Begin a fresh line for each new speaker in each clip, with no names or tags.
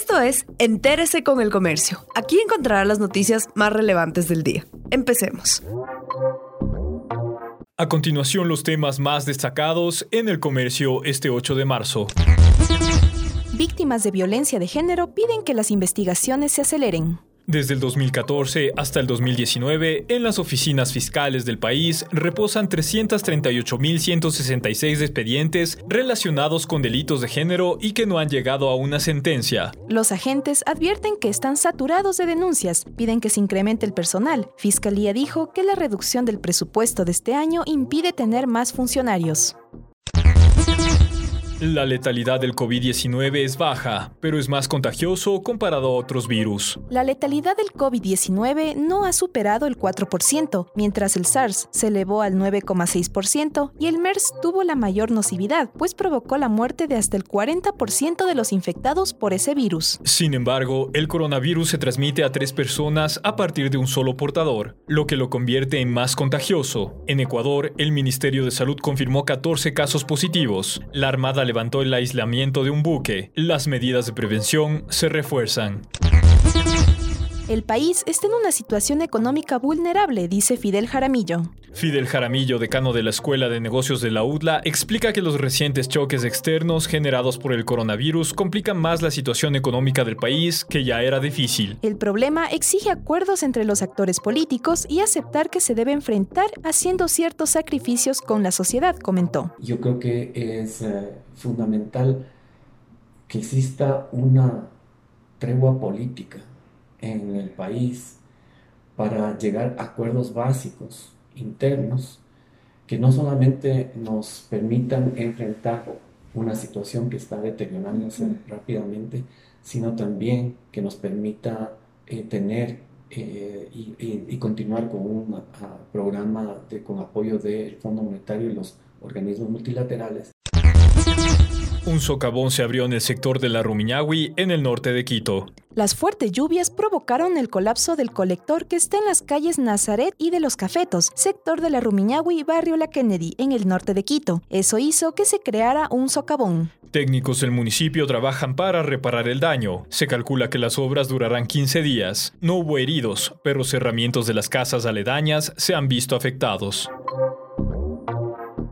Esto es Entérese con el Comercio. Aquí encontrará las noticias más relevantes del día. Empecemos.
A continuación, los temas más destacados en el comercio este 8 de marzo.
Víctimas de violencia de género piden que las investigaciones se aceleren.
Desde el 2014 hasta el 2019, en las oficinas fiscales del país reposan 338.166 expedientes relacionados con delitos de género y que no han llegado a una sentencia.
Los agentes advierten que están saturados de denuncias, piden que se incremente el personal. Fiscalía dijo que la reducción del presupuesto de este año impide tener más funcionarios.
La letalidad del COVID-19 es baja, pero es más contagioso comparado a otros virus.
La letalidad del COVID-19 no ha superado el 4%, mientras el SARS se elevó al 9,6% y el MERS tuvo la mayor nocividad, pues provocó la muerte de hasta el 40% de los infectados por ese virus.
Sin embargo, el coronavirus se transmite a tres personas a partir de un solo portador, lo que lo convierte en más contagioso. En Ecuador, el Ministerio de Salud confirmó 14 casos positivos. La Armada levantó el aislamiento de un buque. Las medidas de prevención se refuerzan.
El país está en una situación económica vulnerable, dice Fidel Jaramillo.
Fidel Jaramillo, decano de la Escuela de Negocios de la UDLA, explica que los recientes choques externos generados por el coronavirus complican más la situación económica del país, que ya era difícil.
El problema exige acuerdos entre los actores políticos y aceptar que se debe enfrentar haciendo ciertos sacrificios con la sociedad, comentó.
Yo creo que es eh, fundamental que exista una tregua política en el país para llegar a acuerdos básicos internos que no solamente nos permitan enfrentar una situación que está deteriorándose rápidamente, sino también que nos permita eh, tener eh, y, continuar con un programa de, con apoyo del Fondo Monetario y los organismos multilaterales
un socavón se abrió en el sector de la Rumiñahui, en el norte de Quito.
Las fuertes lluvias provocaron el colapso del colector que está en las calles Nazaret y de los Cafetos, sector de la Rumiñahui y barrio La Kennedy, en el norte de Quito. Eso hizo que se creara un socavón.
Técnicos del municipio trabajan para reparar el daño. Se calcula que las obras durarán 15 días. No hubo heridos, pero cerramientos de las casas aledañas se han visto afectados.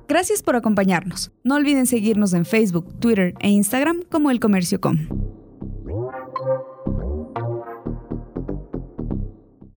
Gracias por acompañarnos. No olviden seguirnos en Facebook, Twitter e Instagram como El Comercio Com.